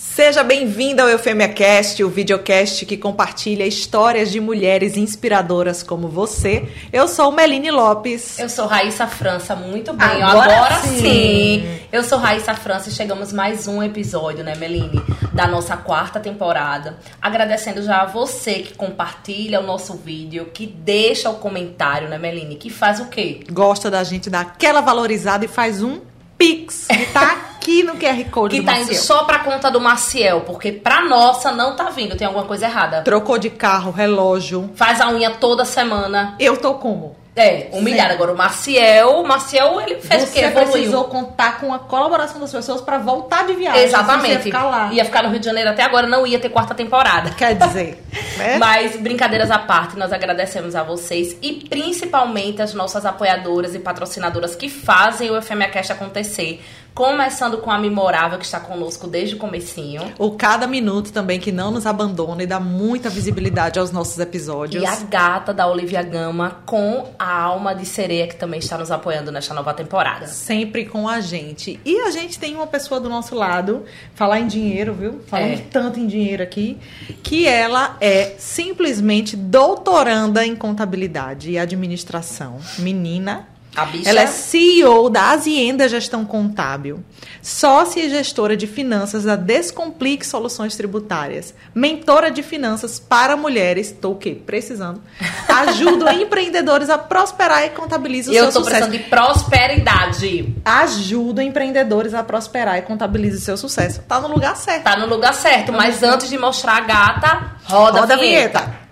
Seja bem-vinda ao EufemiaCast, o videocast que compartilha histórias de mulheres inspiradoras como você. Eu sou Meline Lopes. Eu sou Raíssa França, muito bem. Agora Agora, sim. sim. Eu sou Raíssa França e chegamos mais um episódio, né, Meline? Da nossa quarta temporada. Agradecendo já a você que compartilha o nosso vídeo, que deixa o comentário, né, Meline? Que faz o quê? Gosta da gente dar aquela valorizada e faz um Pix, que tá aqui no QR Code Que do tá indo Maciel. só pra conta do Maciel, porque pra nossa não tá vindo, tem alguma coisa errada. Trocou de carro, relógio. Faz a unha toda semana. Eu tô como? É, humilhado. Sim. Agora o Maciel, o Maciel, ele fez o quê? Você Evoluiu. precisou contar com a colaboração das pessoas pra voltar de viagem. Exatamente. Você ia ficar lá. Ia ficar no Rio de Janeiro até agora, não ia ter quarta temporada. Quer dizer, né? Mas, brincadeiras à parte, nós agradecemos a vocês e principalmente as nossas apoiadoras e patrocinadoras que fazem o FMA Cast acontecer. Começando com a Memorável, que está conosco desde o comecinho. O Cada Minuto também, que não nos abandona e dá muita visibilidade aos nossos episódios. E a gata da Olivia Gama com a alma de sereia, que também está nos apoiando nesta nova temporada. Sempre com a gente. E a gente tem uma pessoa do nosso lado, falar em dinheiro, viu? Falamos É. tanto em dinheiro aqui, que ela é simplesmente doutoranda em contabilidade e administração. Menina. A bicha. Ela é CEO da Azienda Gestão Contábil, sócia e gestora de finanças da Descomplique Soluções Tributárias, mentora de finanças para mulheres, tô o quê? Precisando. Ajuda empreendedores a prosperar e contabiliza o Eu seu tô sucesso. precisando de prosperidade. Ajuda empreendedores a prosperar e contabiliza o seu sucesso. Tá no lugar certo. Tá no lugar certo, mas antes de mostrar a gata, roda, Roda a vinheta.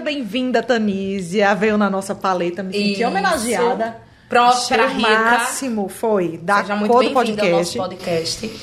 Seja bem-vinda, Tanísia. Veio na nossa paleta, me senti Isso. homenageada. Rica. máximo foi da Seja muito bem-vinda ao nosso podcast. podcast.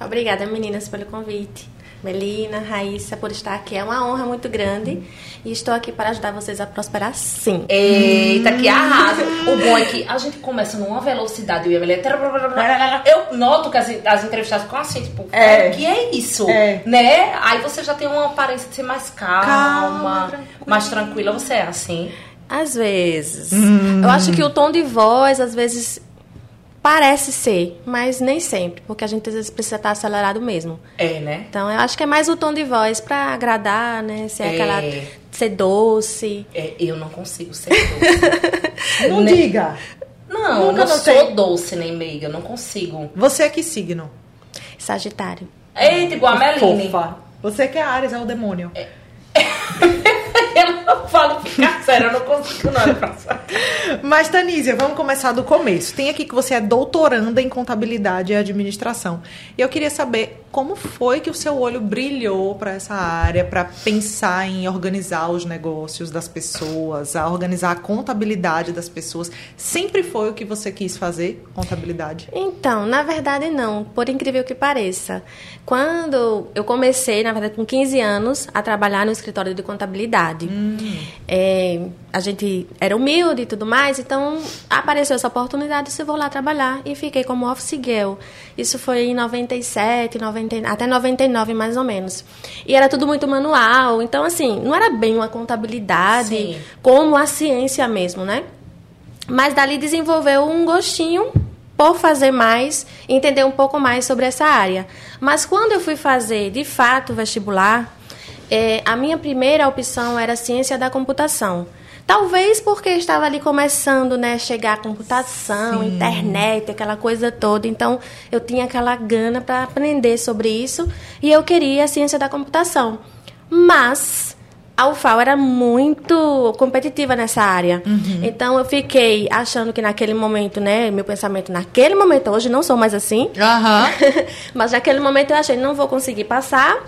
Obrigada, meninas, pelo convite. Melina, Raíssa, por estar aqui. É uma honra muito grande. E estou aqui para ajudar vocês a prosperar, sim. Eita, que arrasa. O bom é que a gente começa numa velocidade. Eu, e a Melina, eu noto que as, as entrevistadas ficam assim, tipo, É. o que é isso? É. Né? Aí você já tem uma aparência de ser mais calma, Calma, tranquila. mais tranquila. Você é assim. Às vezes. Eu acho que o tom de voz, às vezes, parece ser, mas nem sempre. Porque a gente às vezes precisa estar acelerado mesmo. É, né? Então, eu acho que é mais o tom de voz para agradar, né? Ser É. aquela. ser doce. É, eu não consigo ser doce. Não Né? diga. Não, Nunca não notei. sou doce nem meiga, eu não consigo. Você é que signo? Sagitário. Eita, igual a Meline. Fofa. Você que é Ares, é o demônio. Eu não falo ficar sério, eu não consigo não, é pra Mas, Tanísia, vamos começar do começo. Tem aqui que você é doutoranda em contabilidade e administração. E eu queria saber como foi que o seu olho brilhou para essa área, para pensar em organizar os negócios das pessoas, a organizar a contabilidade das pessoas. Sempre foi o que você quis fazer, contabilidade? Então, na verdade não, por incrível que pareça. Quando eu comecei, na verdade, com 15 anos, a trabalhar no escritório de contabilidade. É, a gente era humilde e tudo mais, então apareceu essa oportunidade, eu vou lá trabalhar. E fiquei como office girl. Isso foi em 97, 90, até 99 mais ou menos. E era tudo muito manual, então assim, não era bem uma contabilidade Sim. como a ciência mesmo, né? Mas dali desenvolveu um gostinho por fazer mais, entender um pouco mais sobre essa área. Mas quando eu fui fazer, de fato, o vestibular, eh, a minha primeira opção era ciência da computação. Talvez porque estava ali começando, né, chegar a computação, internet, aquela coisa toda. Então, eu tinha aquela gana para aprender sobre isso e eu queria a ciência da computação. Mas a UFAL era muito competitiva nessa área. Então eu fiquei achando que naquele momento, né, meu pensamento naquele momento, hoje não sou mais assim, Aham. mas naquele momento eu achei não vou conseguir passar.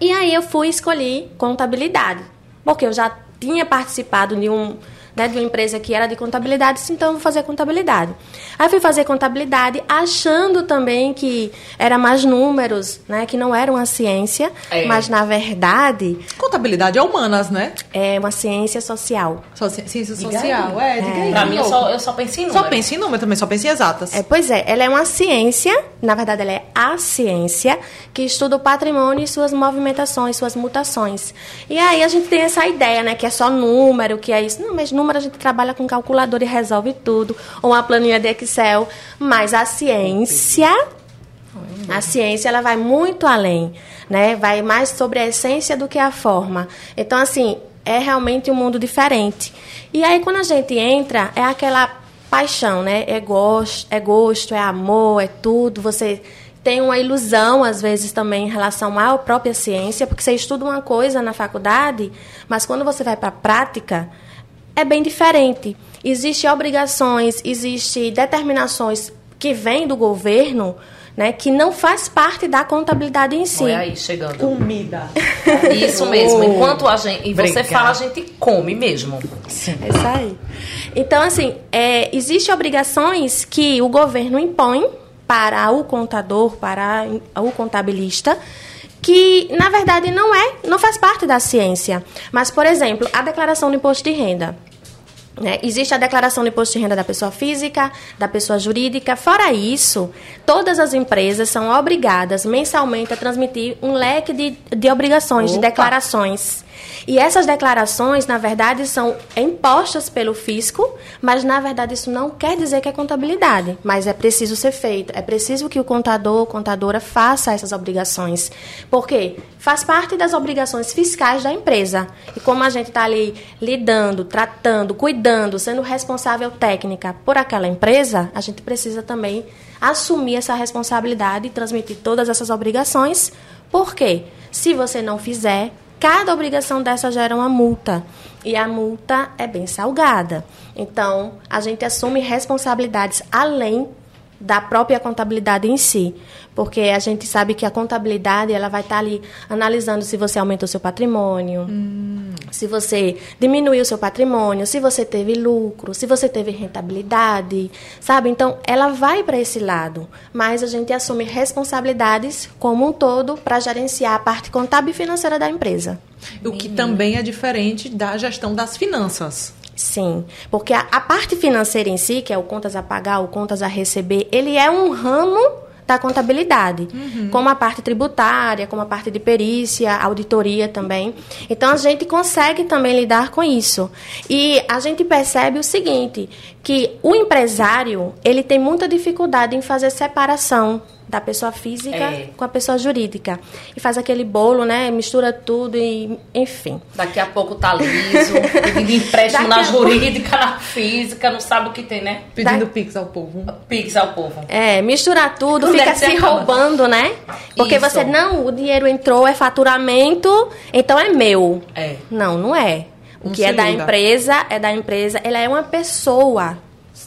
E aí eu fui escolher contabilidade, porque eu já tinha participado de um né, de uma empresa que era de contabilidade, então eu vou fazer contabilidade. Aí fui fazer contabilidade, achando também que era mais números, né, que não era uma ciência, É. mas na verdade Contabilidade é humanas, né? é uma ciência social. Só ci- ciência Diga social. aí. É, diga aí. Pra mim, eu só, eu só penso em Só número. pensa em número também, só pensa em exatas. É, pois é, ela é uma ciência na verdade ela é a ciência, que estuda o patrimônio e suas movimentações, suas mutações. E aí a gente tem essa ideia, né, que é só número, que é isso. Não, mas número a gente trabalha com calculador e resolve tudo, ou uma planilha de Excel, mas a ciência a ciência ela vai muito além, né? Vai mais sobre a essência do que a forma. Então assim, é realmente um mundo diferente. E aí quando a gente entra, é aquela paixão, né? É gosto, é gosto, é amor, é tudo. Você tem uma ilusão, às vezes, também em relação à própria ciência, porque você estuda uma coisa na faculdade, mas quando você vai para a prática, é bem diferente. Existem obrigações, existem determinações que vêm do governo, né, que não faz parte da contabilidade em si. Olha aí, chegando. Comida. Isso mesmo. Enquanto a gente. E você fala, a gente come mesmo. Sim. É isso aí. Então, assim, é, existem obrigações que o governo impõe para o contador, para o contabilista, que na verdade não é, não faz parte da ciência. Mas, por exemplo, a declaração do imposto de renda. Né? Existe a declaração do imposto de renda da pessoa física, da pessoa jurídica. Fora isso, todas as empresas são obrigadas mensalmente a transmitir um leque de, de obrigações, de Opa. declarações. E essas declarações, na verdade, são impostas pelo fisco, mas na verdade isso não quer dizer que é contabilidade, mas é preciso ser feito. É preciso que o contador ou contadora faça essas obrigações. Por quê? Faz parte das obrigações fiscais da empresa. E como a gente está ali lidando, tratando, cuidando, sendo responsável técnica por aquela empresa, a gente precisa também assumir essa responsabilidade e transmitir todas essas obrigações. Por quê? Se você não fizer, cada obrigação dessa gera uma multa. E a multa é bem salgada. Então, a gente assume responsabilidades além da própria contabilidade em si, porque a gente sabe que a contabilidade ela vai estar ali analisando se você aumentou seu patrimônio, se você diminuiu seu patrimônio, se você teve lucro, se você teve rentabilidade, sabe? Então, ela vai para esse lado, mas a gente assume responsabilidades como um todo para gerenciar a parte contábil e financeira da empresa. O que também é diferente da gestão das finanças. Sim, porque a, a parte financeira em si, que é o contas a pagar, o contas a receber, ele é um ramo da contabilidade, como a parte tributária, como a parte de perícia, auditoria também. Então a gente consegue também lidar com isso. E a gente percebe o seguinte, que o empresário, ele tem muita dificuldade em fazer separação da pessoa física É. com a pessoa jurídica. E faz aquele bolo, né? Mistura tudo e enfim. Daqui a pouco tá liso, pedindo empréstimo Daqui na pouco- jurídica, na física, não sabe o que tem, né? Pedindo Da- pix ao povo. Pix ao povo. É, misturar tudo, Quando fica se acaba? roubando, né? Porque Isso. você, não, o dinheiro entrou, é faturamento, então é meu. É. Não, não é. O Não que é da empresa, é da empresa, ela é uma pessoa.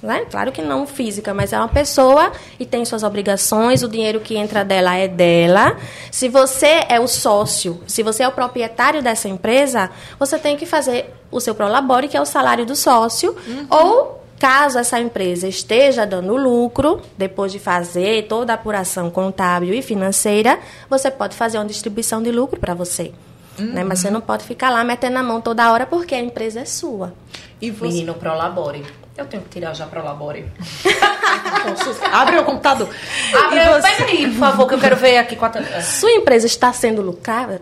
Né? Claro que não física, mas é uma pessoa e tem suas obrigações, o dinheiro que entra dela é dela. Se você é o sócio, se você é o proprietário dessa empresa, você tem que fazer o seu prolabore, que é o salário do sócio, ou Caso essa empresa esteja dando lucro, depois de fazer toda a apuração contábil e financeira, você pode fazer uma distribuição de lucro para você. Né? Mas você não pode ficar lá metendo a mão toda hora porque a empresa é sua. E você. Menino, Prolabore. Eu tenho que tirar já Prolabore. Abre o computador. Abre, e você... pega aí, por favor, que eu quero ver aqui quanto... Sua empresa está sendo lucrável?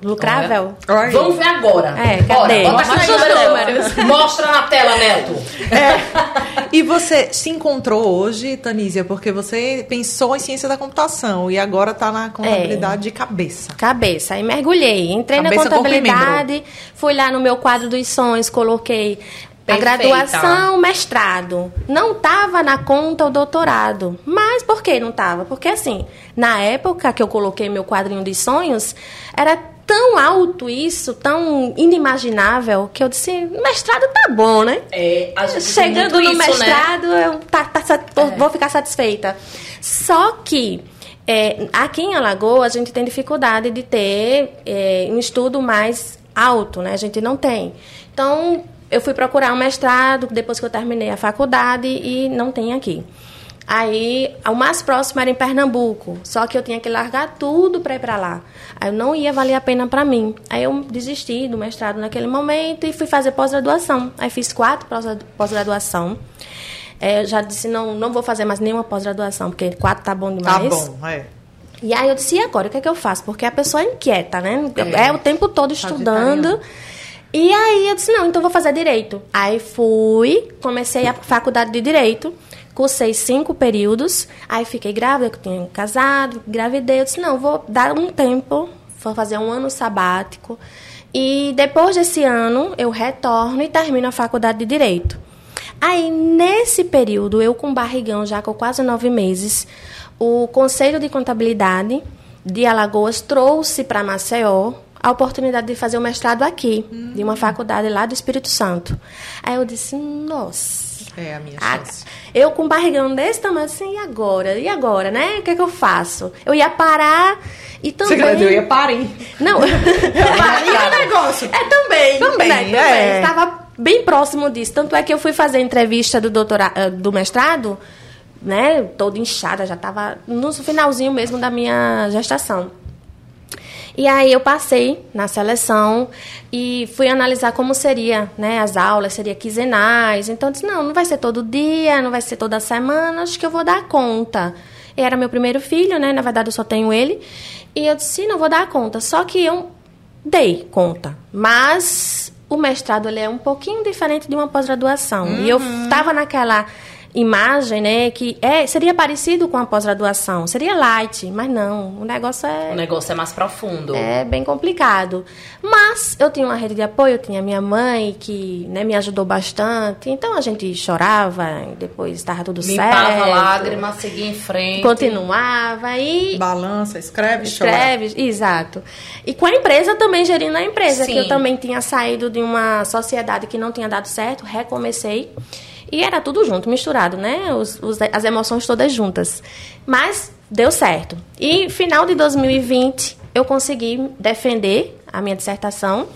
Olha. Vamos ver agora. É, Bora, cadê? aqui Mostra. Mostra na tela, Neto. É. E você se encontrou hoje, Tanísia, porque você pensou em ciência da computação e agora está na contabilidade de cabeça. Cabeça. Aí mergulhei. Entrei Cabeça, na contabilidade, fui lá no meu quadro dos sonhos, coloquei a Perfeita. graduação, mestrado. Não estava na conta o doutorado. Mas por que não estava? Porque assim, na época que eu coloquei meu quadrinho dos sonhos, era tão alto isso, tão inimaginável, que eu disse, mestrado tá bom, né? É, a Chegando no isso, né? mestrado, eu tá, tá sat- vou- vou ficar satisfeita. Só que é, aqui em Alagoas a gente tem dificuldade de ter é, um estudo mais alto, né? A gente não tem. Então, eu fui procurar um mestrado depois que eu terminei a faculdade e não tem aqui. Aí, o mais próximo era em Pernambuco, só que eu tinha que largar tudo para ir para lá. Aí não ia valer a pena para mim. Aí eu desisti do mestrado naquele momento e fui fazer pós-graduação. Aí fiz quatro pós- pós-graduação. É, eu já disse, não, não vou fazer mais nenhuma pós-graduação, porque quatro tá bom Tá demais. bom, é. E aí eu disse, e agora, o que é que eu faço? Porque a pessoa é inquieta, né? É. É, o tempo todo estudando. Sagitariano. E aí eu disse, não, então vou fazer direito. Aí fui, comecei a faculdade de direito, cursei cinco períodos, aí fiquei grávida, que tinha casado, gravidei, eu disse, não, vou dar um tempo, vou fazer um ano sabático. E depois desse ano, eu retorno e termino a faculdade de direito. Aí, nesse período, eu com barrigão, já com quase nove meses, o Conselho de Contabilidade de Alagoas trouxe para Maceió a oportunidade de fazer o mestrado aqui, de uma faculdade lá do Espírito Santo. Aí eu disse, nossa. É a minha chance. eu com um barrigão desse tamanho, assim, e agora? E agora, né? O que é que eu faço? Eu ia parar e também... eu ia parir. Não. Parir é um negócio. É também. Também, né? é. Estava bem próximo disso. Tanto é que eu fui fazer a entrevista do, doutora, eh, do mestrado, né? Toda inchada, já estava no finalzinho mesmo da minha gestação. E aí eu passei na seleção e fui analisar como seria, né, as aulas, seria quinzenais. Então eu disse, não, não vai ser todo dia, não vai ser toda semana, acho que eu vou dar conta. Era meu primeiro filho, né? Na verdade eu só tenho ele. E eu disse, não vou dar conta. Só que eu dei conta. Mas o mestrado ele é um pouquinho diferente de uma pós-graduação. E eu estava naquela imagem, né, que é, seria parecido com a pós-graduação. Seria light, mas não. O negócio é O negócio é mais profundo. é bem complicado. Mas eu tinha uma rede de apoio, eu tinha minha mãe que né, me ajudou bastante. Então a gente chorava, e depois estava tudo Limpava certo. lágrimas, seguia em frente. Continuava e Balança, escreve, chora. escreve, exato. E com a empresa também gerindo a empresa, Sim. que eu também tinha saído de uma sociedade que não tinha dado certo, recomecei. E era tudo junto, misturado, né? Os- os- as emoções todas juntas. Mas deu certo. E final de 2020, eu consegui defender a minha dissertação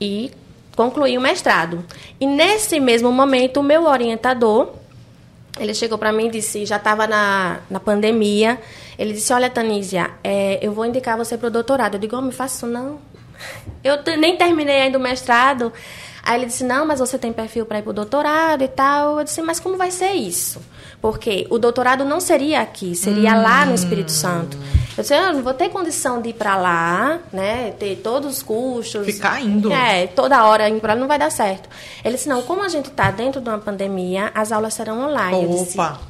e concluir o mestrado. E nesse mesmo momento, o meu orientador, ele chegou para mim e disse, já estava na, na pandemia, ele disse, olha, Tanísia, é, eu vou indicar você para o doutorado. Eu digo, oh, me faço não. Eu nem terminei ainda o mestrado. Aí ele disse, não, mas você tem perfil para ir para o doutorado e tal. Eu disse, mas como vai ser isso? Porque o doutorado não seria aqui, seria lá no Espírito Santo. Eu disse, eu não vou ter condição de ir para lá, né? Ter todos os custos. Ficar indo. É, toda hora indo para lá não vai dar certo. Ele disse, não, como a gente está dentro de uma pandemia, as aulas serão online. Opa.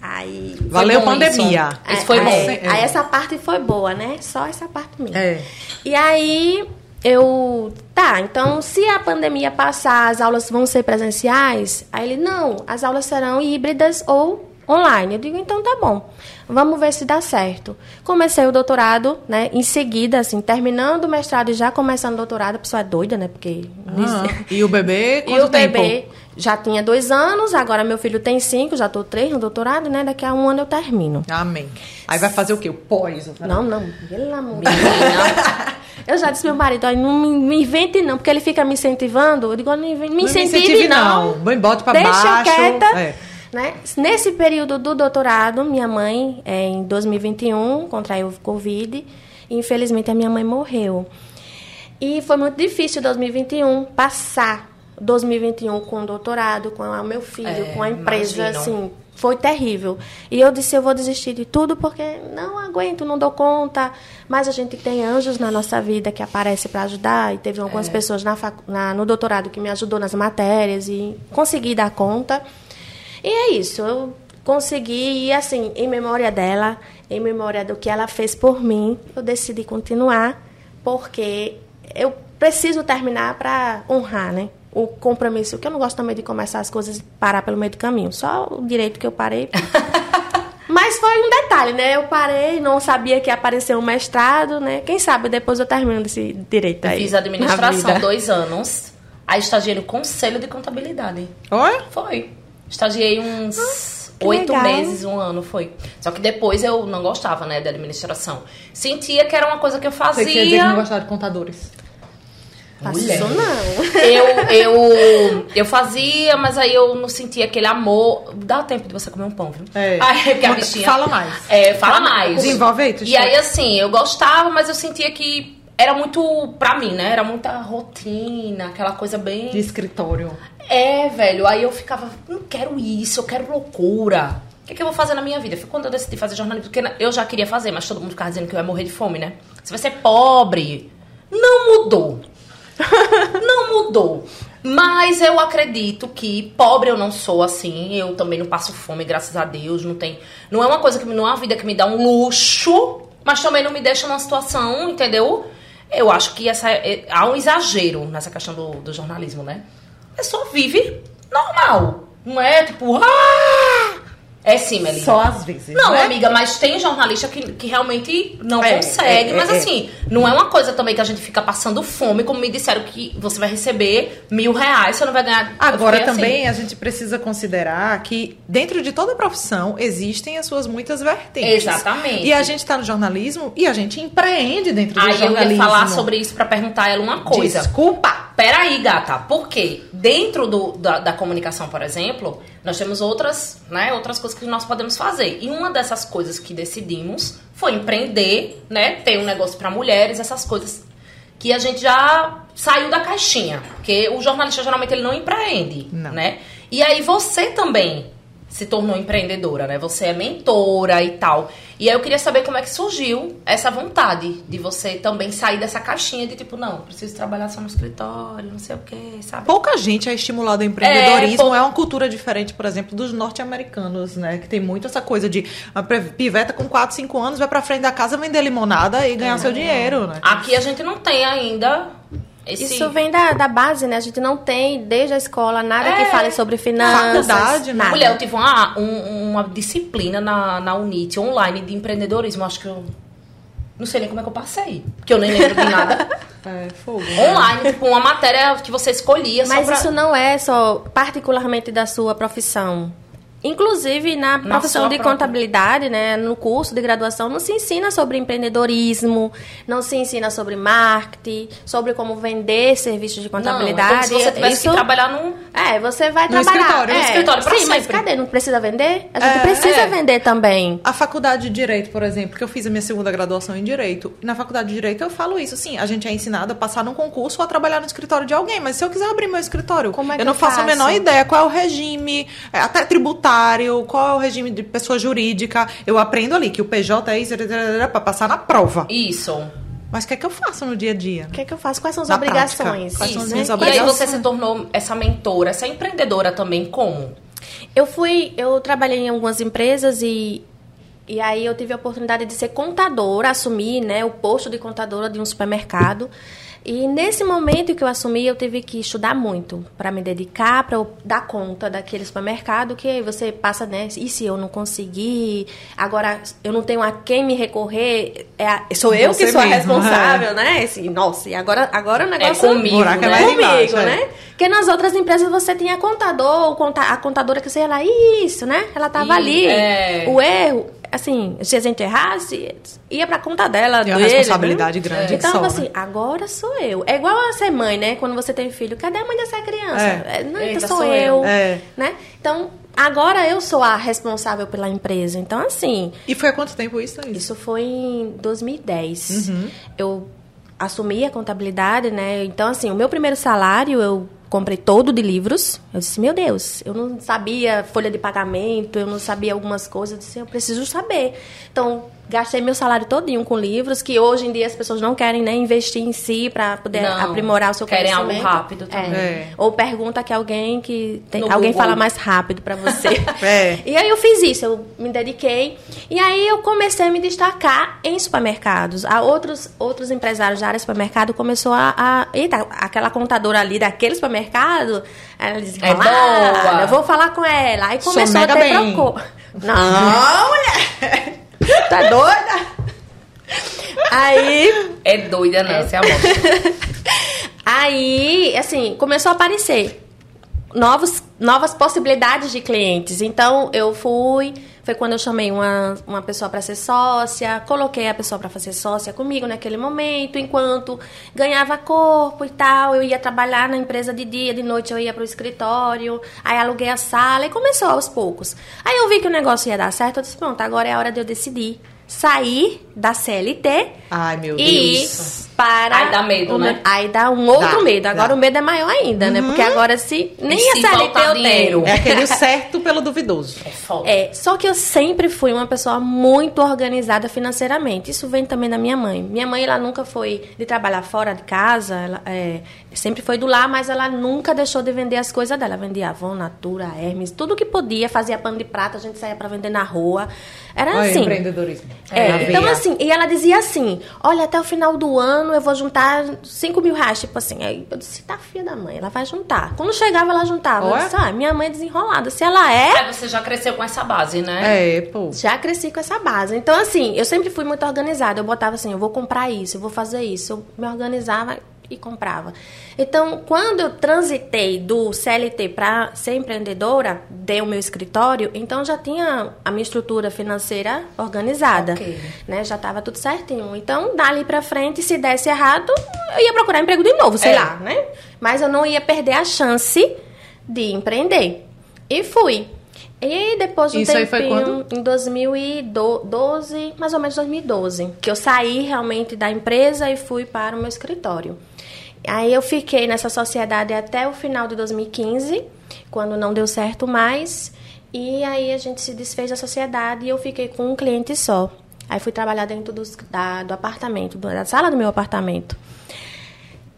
Aí. Valeu, pandemia. isso. Isso foi aí, bom. Aí, É. aí essa parte foi boa, né? Só essa parte mesmo. É. E aí eu. Tá, então se a pandemia passar, as aulas vão ser presenciais? Aí ele, não, as aulas serão híbridas ou online. Eu digo, então tá bom. Vamos ver se dá certo. Comecei o doutorado, né? Em seguida, assim, terminando o mestrado e já começando o doutorado, a pessoa é doida, né? Porque. Ah, e o bebê, E quanto o tempo? bebê já tinha dois anos, agora meu filho tem cinco, já tô três no doutorado, né? Daqui a um ano eu termino. Amém. Aí vai fazer o quê? O pós? Não, não, pelo amor de Deus. Eu já disse pro meu marido, olha, não me, invente não, porque ele fica me incentivando. Eu digo, não me me Não me incentive, incentive, não. não. Bote pra Deixa baixo. quieta. É. Né? Nesse período do doutorado, minha mãe, é, em 2021, contraiu Covid. E infelizmente a minha mãe morreu. E foi muito difícil 2021 passar 2021 com o doutorado, com o meu filho, É, com a empresa, imagino. assim, foi terrível. E eu disse, eu vou desistir de tudo porque não aguento, não dou conta. Mas a gente tem anjos na nossa vida que aparecem para ajudar. E teve algumas pessoas na, na- no doutorado que me ajudou nas matérias e consegui dar conta. E é isso, eu consegui, e assim, em memória dela, em memória do que ela fez por mim, eu decidi continuar, porque eu preciso terminar para honrar, né? O compromisso, que eu não gosto também de começar as coisas e parar pelo meio do caminho. Só o direito que eu parei. Mas foi um detalhe, né? Eu parei, não sabia que ia aparecer um mestrado, né? Quem sabe depois eu termino desse direito aí. Fiz administração dois anos. Aí estagiei no Conselho de Contabilidade. Oi? Foi. Estagiei uns que oito legal. meses, um ano, foi. Só que depois eu não gostava, né, de administração. Sentia que era uma coisa que eu Você fazia. quer dizer que não gostava de contadores. Mulher. isso não. eu, eu, eu fazia, mas aí eu não sentia aquele amor. Dá tempo de você comer um pão, viu? É. Aí, porque a bichinha. fala mais. É, fala mais. Desenvolve aí, tu E aí, assim, eu gostava, mas eu sentia que era muito, pra mim, né? Era muita rotina, aquela coisa bem. De escritório. É, velho. Aí eu ficava, não quero isso, eu quero loucura. O que, que eu vou fazer na minha vida? Foi quando eu decidi fazer jornalismo, porque eu já queria fazer, mas todo mundo ficava dizendo que eu ia morrer de fome, né? Você vai ser pobre. Não mudou. Não mudou. Mas eu acredito que pobre eu não sou assim. Eu também não passo fome, graças a Deus. Não tem. Não é uma coisa que não é uma vida que me dá um luxo, mas também não me deixa numa situação, entendeu? Eu acho que essa, é- há um exagero nessa questão do, do jornalismo, né? A pessoa vive normal. Não é tipo, ah! É sim, Melina. Só às vezes. Não, né? amiga, mas tem jornalista que, que realmente não É, consegue. é, é, mas é. assim, não é uma coisa também que a gente fica passando fome, como me disseram que você vai receber mil reais, você não vai ganhar. Eu Agora assim. também a gente precisa considerar que dentro de toda profissão existem as suas muitas vertentes. Exatamente. E a gente está no jornalismo e a gente empreende dentro do Aí eu jornalismo. ia falar sobre isso pra perguntar a ela uma coisa. Desculpa. Peraí, gata, porque dentro do, da, da comunicação, por exemplo, nós temos outras, né, outras coisas que nós podemos fazer. E uma dessas coisas que decidimos foi empreender, né, ter um negócio pra mulheres, essas coisas que a gente já saiu da caixinha. Porque o jornalista geralmente ele não empreende, Não. né? E aí você também se tornou empreendedora, né? Você é mentora e tal. E aí eu queria saber como é que surgiu essa vontade de você também sair dessa caixinha de tipo, não, preciso trabalhar só no escritório, não sei o quê, sabe? Pouca gente é estimulada ao empreendedorismo. É, pou- É, uma cultura diferente, por exemplo, dos norte-americanos, né? Que tem muito essa coisa de a piveta com 4, 5 anos vai pra frente da casa vender limonada e ganhar seu dinheiro, né? Aqui a gente não tem ainda esse... Isso vem da, da base, né? A gente não tem, desde a escola, nada que É. fale sobre finanças. Faculdade, né? nada. Mulher, eu tive uma, um- uma disciplina na, na UNIT online de empreendedorismo. Acho que eu. Não sei nem como é que eu passei. Porque eu nem lembro de nada. É, fogo. online, tipo, uma matéria que você escolhia. só Mas pra- isso não é só particularmente da sua profissão. Inclusive, na Na profissão de própria. contabilidade, né, no curso de graduação, não se ensina sobre empreendedorismo, não se ensina sobre marketing, sobre como vender serviços de Não, é contabilidade. se você tivesse Isso- que trabalhar num. É, você vai No trabalhar. escritório, no é, escritório pra Sim, mas sempre. cadê? Não precisa vender? A gente É, precisa é. vender também. A faculdade de Direito, por exemplo, que eu fiz a minha segunda graduação em Direito, na faculdade de Direito eu falo isso, sim, a gente é ensinado a passar num concurso ou a trabalhar no escritório de alguém, mas se eu quiser abrir meu escritório, Como é que eu não eu faço, a faço? menor ideia qual é o regime, é, até tributário, qual é o regime de pessoa jurídica, eu aprendo ali que o PJ é isso, para passar na prova. Isso. Mas o que é que eu faço no dia a dia? O que é que eu faço? Quais são as Na obrigações? quais são as Isso. minhas E aí obrigações? você se tornou essa mentora, essa empreendedora também, como? Eu fui, eu trabalhei em algumas empresas e e aí eu tive a oportunidade de ser contadora, assumir, né, o posto de contadora de um supermercado. E nesse momento que eu assumi, eu tive que estudar muito para me dedicar, para eu dar conta daquele supermercado que aí você passa, né? E se eu não conseguir? Agora eu não tenho a quem me recorrer, é a- sou eu Você que sou a mesmo, responsável, né? Esse, nossa, e agora, agora o negócio comigo, buraco é né? mais comigo, embaixo, é. né? Porque nas outras empresas você tinha contador, o conta- a contadora que você ia lá, isso, né? Ela tava E, ali. é. O erro, assim, se a gente errasse, ia pra conta dela. Tem uma dele, responsabilidade né? grande Então, assim, agora sou eu. É igual a ser mãe, né? Quando você tem filho, cadê a mãe dessa criança? É. É, Não, Eita, sou, sou eu. eu. É. Né? Então, agora eu sou a responsável pela empresa. Então, assim, E foi há quanto tempo isso? Isso. isso foi em 2010. Uhum. Eu assumi a contabilidade, né? Então, assim, o meu primeiro salário eu comprei todo de livros. Eu disse, meu Deus, eu não sabia folha de pagamento, eu não sabia algumas coisas. Eu disse, eu preciso saber. Então, gastei meu salário todinho com livros, que hoje em dia as pessoas não querem né, investir em si para poder Não, aprimorar o seu querem algo conhecimento. rápido também. É. Ou pergunta que alguém que tem, No alguém Google. fala mais rápido para você. É. E aí eu fiz isso, eu me dediquei. E aí eu comecei a me destacar em supermercados. A outros, outros empresários da área de supermercado começou a, a. Eita, aquela contadora ali daquele supermercado. Ela disse, É "Ah, boa." Eu vou falar com ela. Aí Sou começou a ter bem. trocou. Não, mulher! Tá doida? Aí É doida, não, você é amor. Aí, assim, começou a aparecer novos, novas possibilidades de clientes. Então, eu fui. Foi quando eu chamei uma, uma pessoa para ser sócia, coloquei a pessoa para fazer sócia comigo naquele momento, enquanto ganhava corpo e tal. Eu ia trabalhar na empresa de dia, de noite eu ia para o escritório, aí aluguei a sala e começou aos poucos. Aí eu vi que o negócio ia dar certo, eu disse: pronto, agora é a hora de eu decidir sair da CLT Ai, meu e Deus. para. Aí dá medo, né? Aí dá um outro Dá, medo. Agora dá. o medo é maior ainda, né? Porque agora se. Nem E a se CLT eu dinheiro? tenho. É aquele certo pelo duvidoso. É foda. É, só que eu sempre fui uma pessoa muito organizada financeiramente. Isso vem também da minha mãe. Minha mãe, ela nunca foi de trabalhar fora de casa, ela é, sempre foi do lar, mas ela nunca deixou de vender as coisas dela. Vendia Avon, Natura, Hermes, tudo que podia, fazia pano de prata, a gente saía pra vender na rua. Era Olha, assim. empreendedorismo. É, Na então assim, e ela dizia assim, olha, até o final do ano eu vou juntar 5 mil reais, tipo assim. Aí eu disse, tá filha da mãe, ela vai juntar. Quando chegava, ela juntava. Eu Olha. disse, ah, minha mãe é desenrolada. Se ela é, Aí você já cresceu com essa base, né? É, pô. já cresci com essa base. Então, assim, eu sempre fui muito organizada. Eu botava assim, eu vou comprar isso, eu vou fazer isso. Eu me organizava e comprava. Então, quando eu transitei do CLT para ser empreendedora, dei o meu escritório, então já tinha a minha estrutura financeira organizada. Ok. Né? Já estava tudo certinho. Então, dali para frente, se desse errado, eu ia procurar emprego de novo, sei É. lá, né? Mas eu não ia perder a chance de empreender. E fui. E depois de um Isso aí foi tempinho, em 2012, mais ou menos 2012, que eu saí realmente da empresa e fui para o meu escritório. Aí eu fiquei nessa sociedade até o final de 2015, quando não deu certo mais, e aí a gente se desfez da sociedade e eu fiquei com um cliente só. Aí fui trabalhar dentro dos- da- do apartamento, do- da sala do meu apartamento.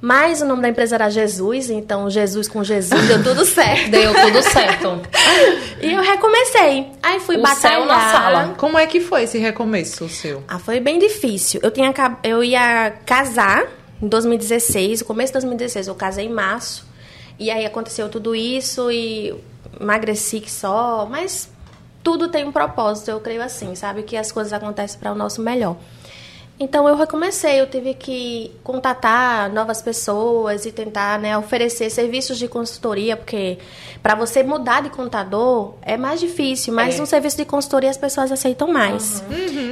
Mas o nome da empresa era Jesus, então Jesus com Jesus deu tudo certo. Deu tudo certo. E eu recomecei. Aí fui O batalhar. céu na sala. Como é que foi esse recomeço seu? Ah, foi bem difícil. Eu tinha eu ia casar em 2016, no começo de 2016, eu casei em março. E aí aconteceu tudo isso e emagreci que só, mas tudo tem um propósito, eu creio assim, sabe que as coisas acontecem para o nosso melhor. Então eu recomecei, eu tive que contatar novas pessoas e tentar né, oferecer serviços de consultoria, porque para você mudar de contador é mais difícil, mas É. um serviço de consultoria as pessoas aceitam mais.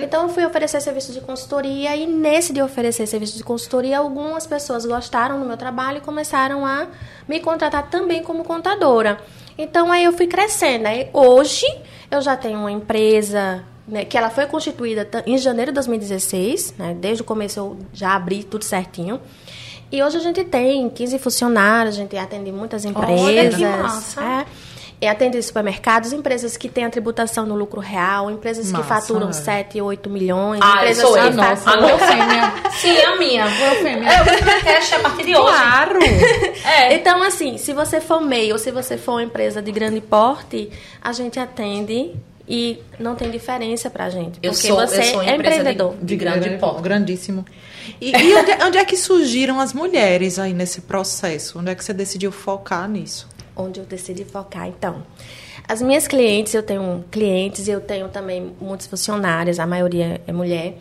Então eu fui oferecer serviço de consultoria e nesse de oferecer serviço de consultoria, algumas pessoas gostaram do meu trabalho e começaram a me contratar também como contadora. Então aí eu fui crescendo. Aí, hoje eu já tenho uma empresa né, que ela foi constituída em janeiro de 2016, né, desde o começo eu já abri tudo certinho. E hoje a gente tem 15 funcionários, a gente atende muitas empresas. Olha que massa. É, e atende supermercados, empresas que têm a tributação no lucro real, empresas que faturam olha. 7, 8 milhões, Ah, empresas sou que eu. faturam- A nossa. Sim, a minha. fêmea. É, o podcast a partir de hoje. Claro! É. Então, assim, se você for MEI ou se você for uma empresa de grande porte, a gente atende e não tem diferença pra gente. Eu porque sou, você eu sou é empreendedor. de, de grande porte. Grandíssimo. E, e onde, onde é que surgiram as mulheres aí nesse processo? Onde é que você decidiu focar nisso? onde eu decidi focar. Então, as minhas clientes, eu tenho clientes e eu tenho também muitos funcionários, a maioria é mulher.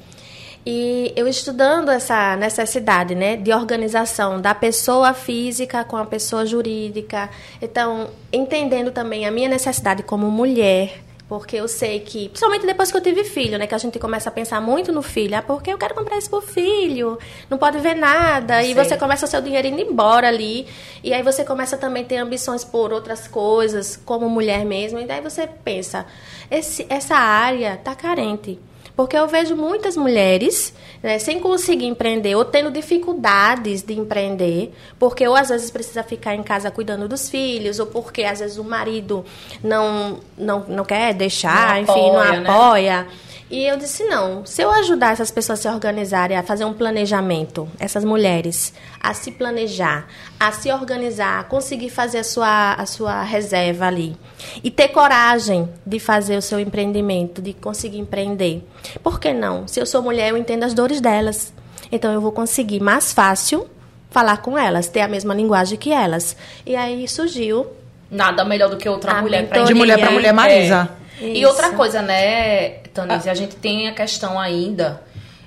E eu estudando essa necessidade, né, de organização da pessoa física com a pessoa jurídica. Então, entendendo também a minha necessidade como mulher, porque eu sei que, principalmente depois que eu tive filho, né, que a gente começa a pensar muito no filho, ah, porque eu quero comprar isso pro filho, não pode ver nada, e Sei. você começa o seu dinheiro indo embora ali, e aí você começa também a ter ambições por outras coisas, como mulher mesmo, e daí você pensa, esse, essa área tá carente. Porque eu vejo muitas mulheres né, sem conseguir empreender ou tendo dificuldades de empreender, porque ou às vezes precisa ficar em casa cuidando dos filhos, ou porque às vezes o marido não, não, não quer deixar, Não enfim, não apoia, né? E eu disse, não, se eu ajudar essas pessoas a se organizarem, a fazer um planejamento, essas mulheres, a se planejar, a se organizar, a conseguir fazer a sua, a sua reserva ali, e ter coragem de fazer o seu empreendimento, de conseguir empreender. Por que não? Se eu sou mulher, eu entendo as dores delas. Então eu vou conseguir mais fácil falar com elas, ter a mesma linguagem que elas. E aí surgiu Nada melhor do que outra mulher pra mentoria. De mulher para mulher, Marisa. E Isso. outra coisa, né, Tanise, a gente tem a questão ainda,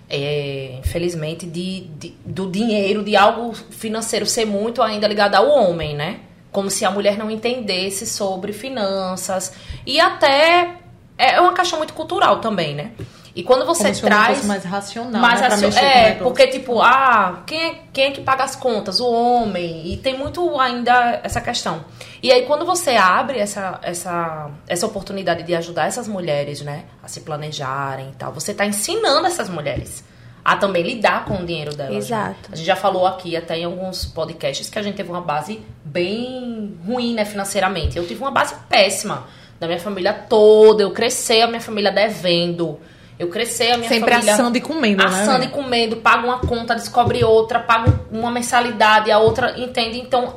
é, infelizmente, de, de- do dinheiro, de algo financeiro ser muito ainda ligado ao homem, né? Como se a mulher não entendesse sobre finanças. E até é uma questão muito cultural também, né? E quando você Como se traz. fosse mais racional, Mas né, o é, porque tipo, ah, quem é, quem é que paga as contas? O homem. E tem muito ainda essa questão. E aí quando você abre essa, essa, essa oportunidade de ajudar essas mulheres, né, a se planejarem e tal, você tá ensinando essas mulheres a também lidar com o dinheiro delas. né? Exato. A gente já falou aqui até em alguns podcasts que a gente teve uma base bem ruim, né, financeiramente. Eu tive uma base péssima da minha família toda. Eu cresci a minha família devendo. Eu cresci a minha Sempre família assando e comendo, né? assando e comendo, paga uma conta, descobre outra, paga uma mensalidade, a outra entende. Então,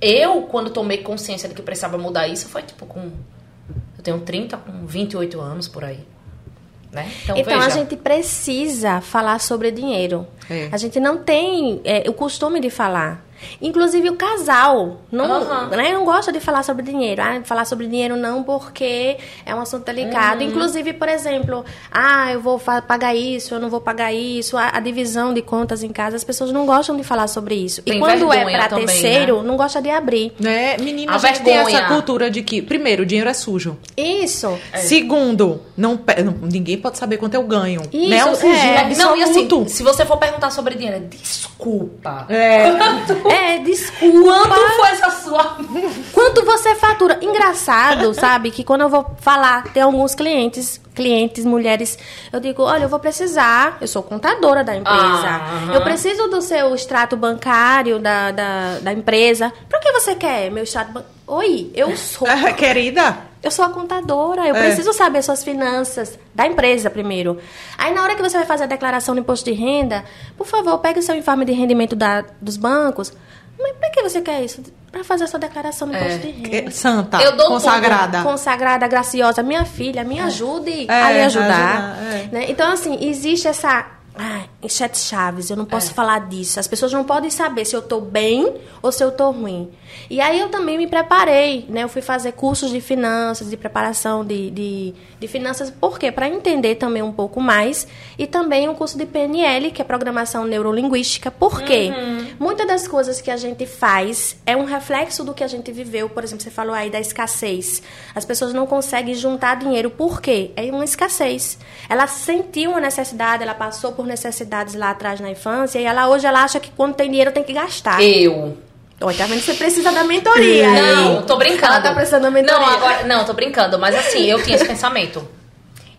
eu, quando tomei consciência de que precisava mudar isso, foi tipo com. Eu tenho 30, com 28 anos por aí. Né? Então, Então a gente precisa falar sobre dinheiro. É. A gente não tem é, o costume de falar. Inclusive o casal não, Aham. né, não gosta de falar sobre dinheiro. Ah, falar sobre dinheiro não porque é um assunto delicado. Uhum. Inclusive, por exemplo, ah, eu vou pagar isso, eu não vou pagar isso. A, a divisão de contas em casa, as pessoas não gostam de falar sobre isso. Tem e quando é para terceiro, não gosta de abrir. Né? Menina, a, A gente tem vergonha. essa cultura de que, primeiro, o dinheiro é sujo. Isso. Segundo, não, ninguém pode saber quanto eu ganho. Isso, né? É é. Não, e assim, se você for perguntar sobre dinheiro, é desculpa. É. É, desculpa. Quanto foi essa sua. Quanto você fatura? Engraçado, sabe? Que quando eu vou falar, tem alguns clientes, clientes, mulheres, eu digo, olha, eu vou precisar, eu sou contadora da empresa. Ah. Eu preciso do seu extrato bancário da, da, da empresa. Pra que você quer meu extrato bancário? Oi, eu sou. Querida, Eu sou a contadora, eu É. preciso saber suas finanças da empresa primeiro. Aí na hora que você vai fazer a declaração do imposto de renda, por favor, pegue o seu informe de rendimento da, dos bancos. Mas pra que você quer isso? Pra fazer a sua declaração do imposto de renda. é santa, Eu dou consagrada. Consagrada, graciosa, minha filha, me ajude É, a lhe ajudar. ajudar, é. né? Então, assim, existe essa. Ah, sete chaves, eu não posso É. falar disso. As pessoas não podem saber se eu tô bem ou se eu tô ruim. E aí eu também me preparei, né? Eu fui fazer cursos de finanças, de preparação de, de, de finanças, por quê? Para entender também um pouco mais. E também um curso de PNL, que é Programação Neurolinguística. Por quê? Muitas das coisas que a gente faz é um reflexo do que a gente viveu. Por exemplo, você falou aí da escassez. As pessoas não conseguem juntar dinheiro. Por quê? É uma escassez. Ela sentiu uma necessidade, ela passou por necessidades lá atrás na infância e ela hoje ela acha que quando tem dinheiro tem que gastar. Eu. Olha, tá vendo? Você precisa da mentoria. Não, tô brincando. Ela tá precisando da mentoria. Não, agora, não, tô brincando, mas assim, eu tinha esse pensamento.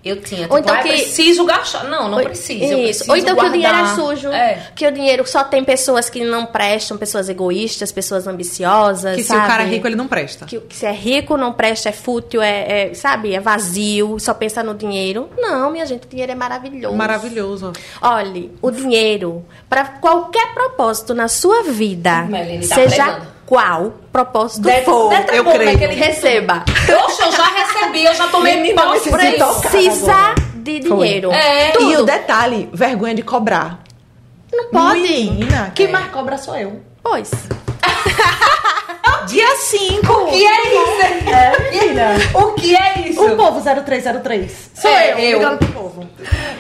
Eu tinha, tipo, Ou então ah, eu que- preciso gastar. Não, não Ou- preciso. Isso. preciso Ou então que o dinheiro é guardar. sujo. É. Que o dinheiro só tem pessoas que não prestam, pessoas egoístas, pessoas ambiciosas. Que se sabe? o cara é rico, ele não presta. que, que se é rico, não presta, é fútil, é, é, sabe, é vazio, só pensa no dinheiro. Não, minha gente, o dinheiro é maravilhoso. Maravilhoso. Olhe, o dinheiro, para qualquer propósito na sua vida, Meline tá seja pregando. Qual propósito Deve- for, tá eu creio. que ele- receba. Oxe, eu já recebi, eu já tomei isso. toca. Precisa de dinheiro. É. E o detalhe, vergonha de cobrar. Não pode. Menina, quem mais cobra sou eu. Pois. Dia 5. O que é isso? É. O que é isso? O povo 0303. Sou É, eu, eu. pro povo.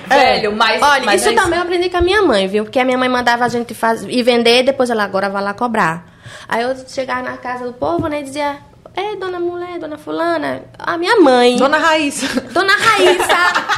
Velho, mas. Olha, mas isso é também eu aprendi com a minha mãe, viu? Porque a minha mãe mandava a gente fazer e vender, depois ela agora vai lá cobrar. Aí eu chegava na casa do povo, né, e dizia: Ei, dona mulher, dona fulana, a minha mãe. Dona Raíssa. Dona Raíssa,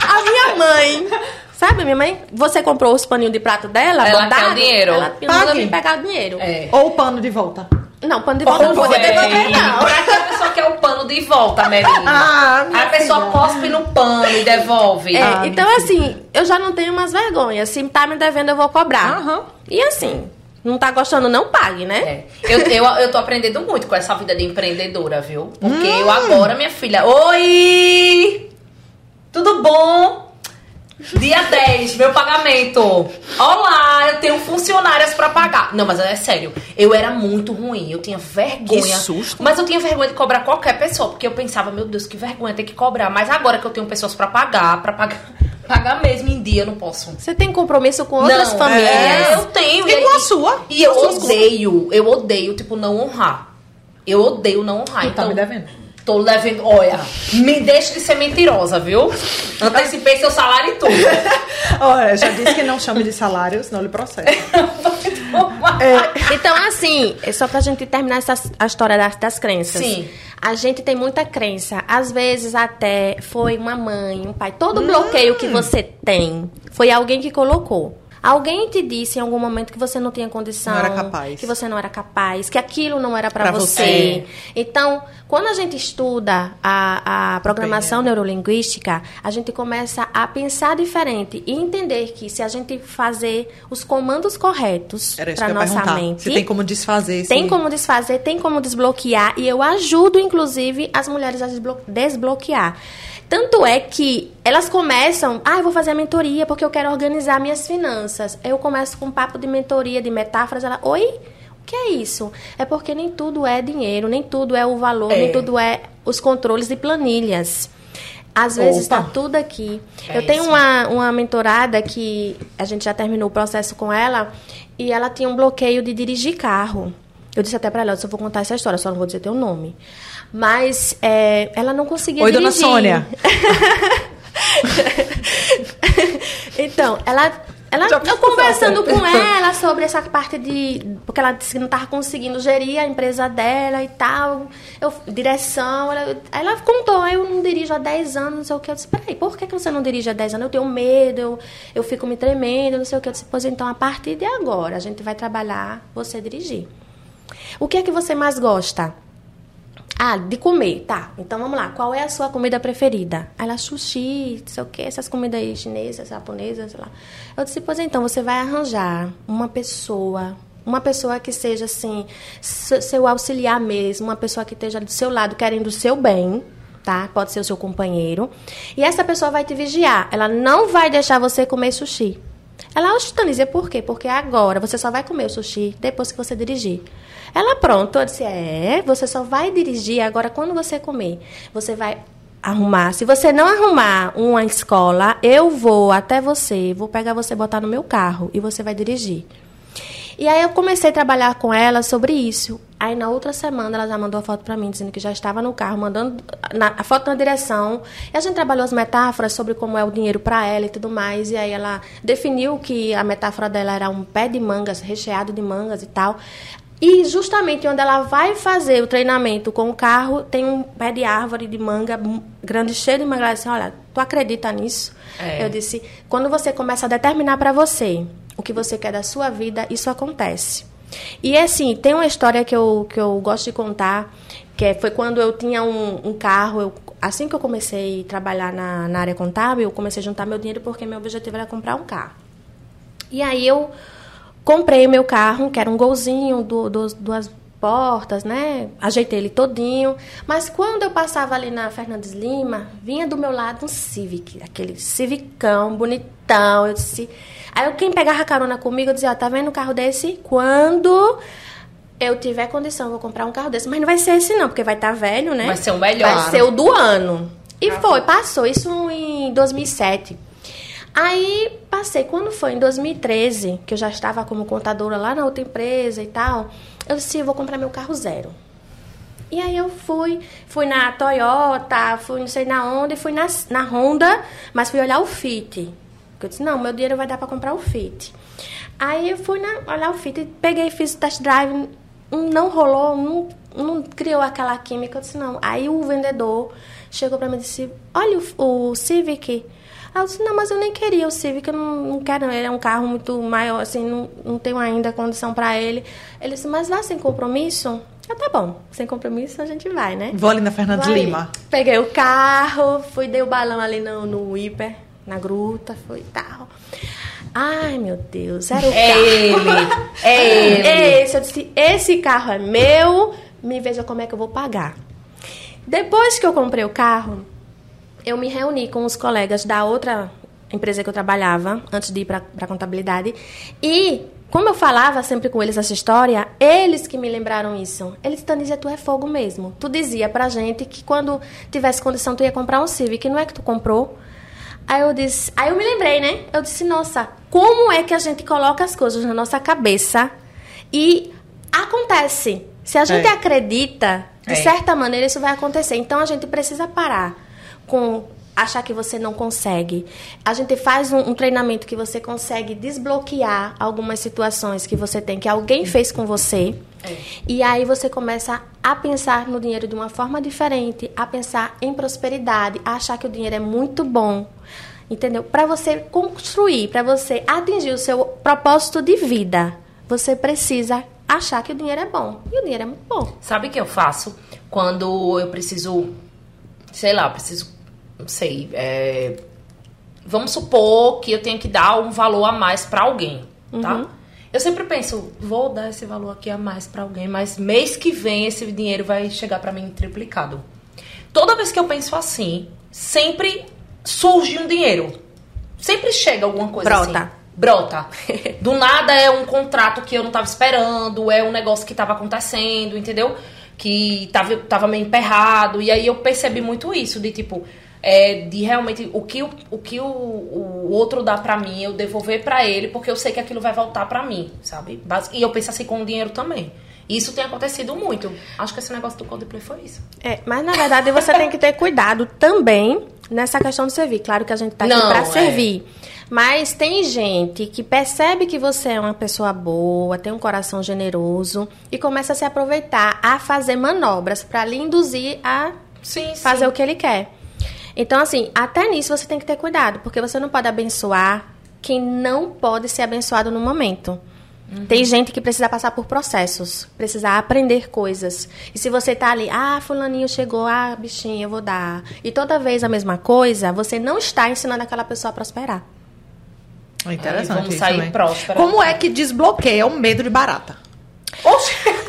a minha mãe. Sabe, minha mãe? Você comprou os paninhos de prato dela? Ela bordado? quer o dinheiro. Ela Pague. vir pegar o dinheiro. É. Ou o pano de volta. Não, pano de volta não pode devolver, não. Pra que a pessoa quer o pano de volta, Melina? Ah, a pessoa filha. cospe no pano e devolve. É, Ah, então, assim, eu já não tenho mais vergonha. Se tá me devendo, eu vou cobrar. Aham. E assim, não tá gostando, não pague, né? É. Eu, eu, eu tô aprendendo muito com essa vida de empreendedora, viu? Porque Hum. eu agora, minha filha. Oi! Tudo bom? Dia 10, meu pagamento. Olá, eu tenho funcionárias pra pagar. Não, mas é sério. Eu era muito ruim. Eu tinha vergonha. Que susto. Mas eu tinha vergonha de cobrar qualquer pessoa. Porque eu pensava, meu Deus, que vergonha ter que cobrar. Mas agora que eu tenho pessoas pra pagar, pra pagar, pagar mesmo em dia, eu não posso. Você tem compromisso com outras Não, famílias. é, eu tenho. E com a sua? E eu odeio, eu odeio, tipo, não honrar. Eu odeio não honrar. Tu tá então, me devendo. Tô devendo. Olha, me deixe de ser mentirosa, viu? Antecipei seu salário e tudo. Olha, já disse que não chame de salário, senão ele processa. Então, assim, é só pra gente terminar essa, a história das, das crenças. Sim. A gente tem muita crença. Às vezes, até foi uma mãe, um pai. Todo bloqueio que você tem foi alguém que colocou. Alguém te disse em algum momento que você não tinha condição, Não era capaz. que você não era capaz, que aquilo não era para você. você. Então, quando a gente estuda a, a programação neurolinguística, a gente começa a pensar diferente e entender que se a gente fazer os comandos corretos para nossa perguntar. mente, Se tem como desfazer esse... tem como desfazer, tem como desbloquear e eu ajudo, inclusive, as mulheres a desblo- desbloquear. Tanto é que elas começam, ah, eu vou fazer a mentoria porque eu quero organizar minhas finanças. Eu começo com um papo de mentoria, de metáforas, ela, oi? O que é isso? É porque nem tudo é dinheiro, nem tudo é o valor, É. nem tudo é os controles de planilhas. Às vezes está tudo aqui. É eu tenho isso. uma, uma mentorada que a gente já terminou o processo com ela e ela tinha um bloqueio de dirigir carro. Eu disse até para ela, eu só vou contar essa história, só não vou dizer teu nome. Mas é, ela não conseguia Oi, dona dirigir. Sônia. então, ela, ela eu conversando com ela sobre essa parte de. Porque ela disse que não estava conseguindo gerir a empresa dela e tal. Eu, direção. Ela, ela contou, "Ah, eu não dirijo há 10 anos, não sei o que. Eu disse, peraí, por que, que você não dirige há 10 anos? Eu tenho medo, eu, eu fico me tremendo, não sei o que. Eu disse, pois então, a partir de agora, a gente vai trabalhar você dirigir. O que é que você mais gosta? Ah, de comer, tá. Então vamos lá. Qual é a sua comida preferida? Ela, sushi, não sei o quê, essas comidas aí chinesas, japonesas, sei lá. Eu disse, pois então, você vai arranjar uma pessoa, uma pessoa que seja assim, se- seu auxiliar mesmo, uma pessoa que esteja do seu lado querendo o seu bem, tá? Pode ser o seu companheiro. E essa pessoa vai te vigiar. Ela não vai deixar você comer sushi. Ela, oxe, Tanise, por quê? Porque agora você só vai comer o sushi depois que você dirigir. Ela, pronto, eu disse, é, você só vai dirigir agora quando você comer. Você vai arrumar. Se você não arrumar uma escola, eu vou até você, vou pegar você, botar no meu carro e você vai dirigir. E aí eu comecei a trabalhar com ela sobre isso. Aí na outra semana ela já mandou a foto pra mim, dizendo que já estava no carro, mandando na- a foto na direção. E a gente trabalhou as metáforas sobre como é o dinheiro pra ela e tudo mais. E aí ela definiu que a metáfora dela era um pé de mangas, recheado de mangas e tal. E justamente onde ela vai fazer o treinamento com o carro, tem um pé de árvore de manga grande, cheio de manga. Ela disse, olha, tu acredita nisso? É. Eu disse, quando você começa a determinar para você que você quer da sua vida, isso acontece. E assim, tem uma história que eu, que eu gosto de contar, que é- foi quando eu tinha um, um carro, eu- assim que eu comecei a trabalhar na, na área contábil, eu comecei a juntar meu dinheiro porque meu objetivo era comprar um carro. E aí eu comprei o meu carro, que era um golzinho, du- du- duas portas, né? Ajeitei ele todinho. Mas quando eu passava ali na Fernandes Lima, vinha do meu lado um Civic, aquele Civicão, bonitão. Eu disse. Aí quem pegava carona comigo, dizia, ó, tá vendo um carro desse? Quando eu tiver condição, vou comprar um carro desse. Mas não vai ser esse não, porque vai estar velho, né? Vai ser o melhor. Vai ser o do ano. E foi, passou isso em 2007. Aí passei, quando foi em 2013, que eu já estava como contadora lá na outra empresa e tal, eu disse, eu vou comprar meu carro zero. E aí eu fui, fui na Toyota, fui não sei na onde, fui na, na Honda, mas fui olhar o Fit. Eu disse, não, meu dinheiro vai dar para comprar o Fit. Aí eu fui na, olhar o Fit, peguei, fiz o test drive, não rolou, não, não criou aquela química. Eu disse, não. Aí o vendedor chegou para mim e disse, olha o, o Civic. Aí eu disse, não, mas eu nem queria o Civic, eu não, não quero, ele é um carro muito maior, assim, não, não tenho ainda condição para ele. Ele disse, mas vá sem compromisso? Ah, tá bom, sem compromisso a gente vai, né? Vou ali na Fernandes Vai. Lima. Peguei o carro, fui, dei o balão ali no, no hiper, na gruta, foi e tal. Ai, meu Deus, era o É carro. ele. É ele. Esse, eu disse, esse carro é meu, me veja como é que eu vou pagar. Depois que eu comprei o carro, eu me reuni com os colegas da outra empresa que eu trabalhava, antes de ir para a contabilidade, e como eu falava sempre com eles essa história, eles que me lembraram isso. Eles, Tanisia, tu é fogo mesmo. Tu dizia pra gente que quando tivesse condição tu ia comprar um Civic, não é que tu comprou? Aí eu disse, aí eu me lembrei, né? Eu disse, nossa, como é que a gente coloca as coisas na nossa cabeça e acontece. Se a gente É. acredita, de É. certa maneira isso vai acontecer. Então a gente precisa parar com achar que você não consegue. A gente faz um, um treinamento que você consegue desbloquear algumas situações que você tem que alguém fez com você. É. E aí você começa a pensar no dinheiro de uma forma diferente, a pensar em prosperidade, a achar que o dinheiro é muito bom. Entendeu? Para você construir, para você atingir o seu propósito de vida, você precisa achar que o dinheiro é bom. E o dinheiro é muito bom. Sabe o que eu faço quando eu preciso, sei lá, preciso, não sei, é, vamos supor que eu tenho que dar um valor a mais para alguém, tá? Uhum. Eu sempre penso, vou dar esse valor aqui a mais para alguém, mas mês que vem esse dinheiro vai chegar para mim triplicado. Toda vez que eu penso assim, sempre surge um dinheiro. Sempre chega alguma coisa Brota. assim. Brota. Do nada é um contrato que eu não tava esperando, é um negócio que tava acontecendo, entendeu? Que tava, tava meio emperrado. E aí eu percebi muito isso, de tipo, é, de realmente o que, o, o, que o, o outro dá pra mim, eu devolver pra ele, porque eu sei que aquilo vai voltar pra mim, sabe? E eu penso assim com o dinheiro também. Isso tem acontecido muito. Acho que esse negócio do Coldplay foi isso. É, mas na verdade você tem que ter cuidado também nessa questão de servir. Claro que a gente tá aqui para é. servir. Mas tem gente que percebe que você é uma pessoa boa, tem um coração generoso e começa a se aproveitar, a fazer manobras para lhe induzir a Sim, sim. fazer o que ele quer. Então, assim, até nisso você tem que ter cuidado, porque você não pode abençoar quem não pode ser abençoado no momento. Tem gente que precisa passar por processos, precisa aprender coisas. E se você tá ali, ah, fulaninho chegou, ah, bichinho, eu vou dar. E toda vez a mesma coisa, você não está ensinando aquela pessoa a prosperar. É interessante vamos isso sair também. próspera. Como é que desbloqueia o medo de barata?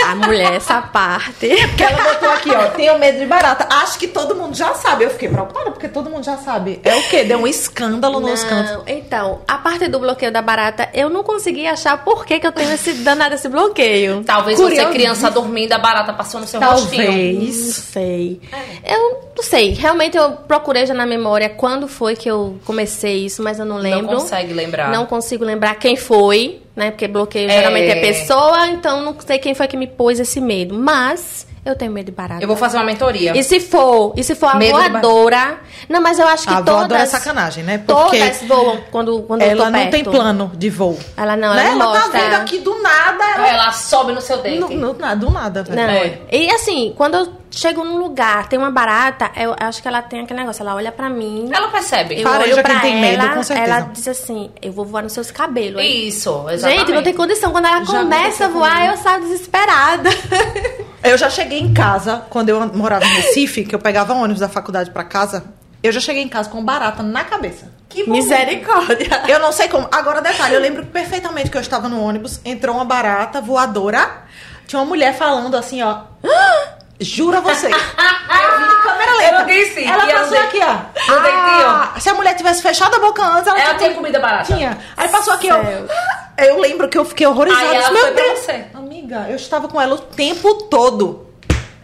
A mulher, essa parte. Porque ela botou aqui, ó, tenho medo de barata. Acho que todo mundo já sabe. Eu fiquei preocupada porque todo mundo já sabe. É o quê? Deu um escândalo nos cantos. Não, então, a parte do bloqueio da barata, eu não consegui achar por que, que eu tenho esse danado esse bloqueio. Talvez Curioso. você, criança, dormindo, a barata passou no seu rostinho. Não Talvez. sei. Eu não sei. Realmente eu procurei já na memória quando foi que eu comecei isso, mas eu não lembro. Não consegue lembrar. Não consigo lembrar quem foi, né? Porque bloqueio É. geralmente é pessoa, então não sei quem foi que me pôs esse medo. Mas eu tenho medo de barata. Eu vou fazer uma mentoria. E se for, e se for a Medo voadora? Não, mas eu acho que A todas. voadora é sacanagem, né? Porque Todas voam quando, quando eu tô ela não perto. tem plano de voo. Ela não, né? ela não Ela tá mostra. vindo aqui do nada. Ela... Ela sobe no seu dente. No, no, do nada, velho. Não. É. E assim, quando eu chego num lugar, tem uma barata, eu acho que ela tem aquele negócio, ela olha pra mim. Ela percebe. Eu Fareja olho quem pra tem medo, ela, com certeza. ela diz assim, eu vou voar nos seus cabelos. Isso, exatamente. Gente, não tem condição. Quando ela Já começa a voar, comigo. eu saio desesperada. Eu já cheguei em casa, quando eu morava em Recife, que eu pegava ônibus da faculdade pra casa, eu já cheguei em casa com barata na cabeça. Que bom. Misericórdia. Eu não sei como. Agora, detalhe, eu lembro perfeitamente que eu estava no ônibus, entrou uma barata voadora, tinha uma mulher falando assim, ó. "Ah, Jura você. eu vi de câmera lenta. Eu não disse Ela passou aqui, ó. Ah, se a mulher tivesse fechado a boca antes, ela, Ela tinha comida barata. Tinha. Aí passou aqui, ó. Céu. "Ah". Eu lembro que eu fiquei horrorizada. Aí ela Meu foi pra Deus. você. Amiga, eu estava com ela o tempo todo.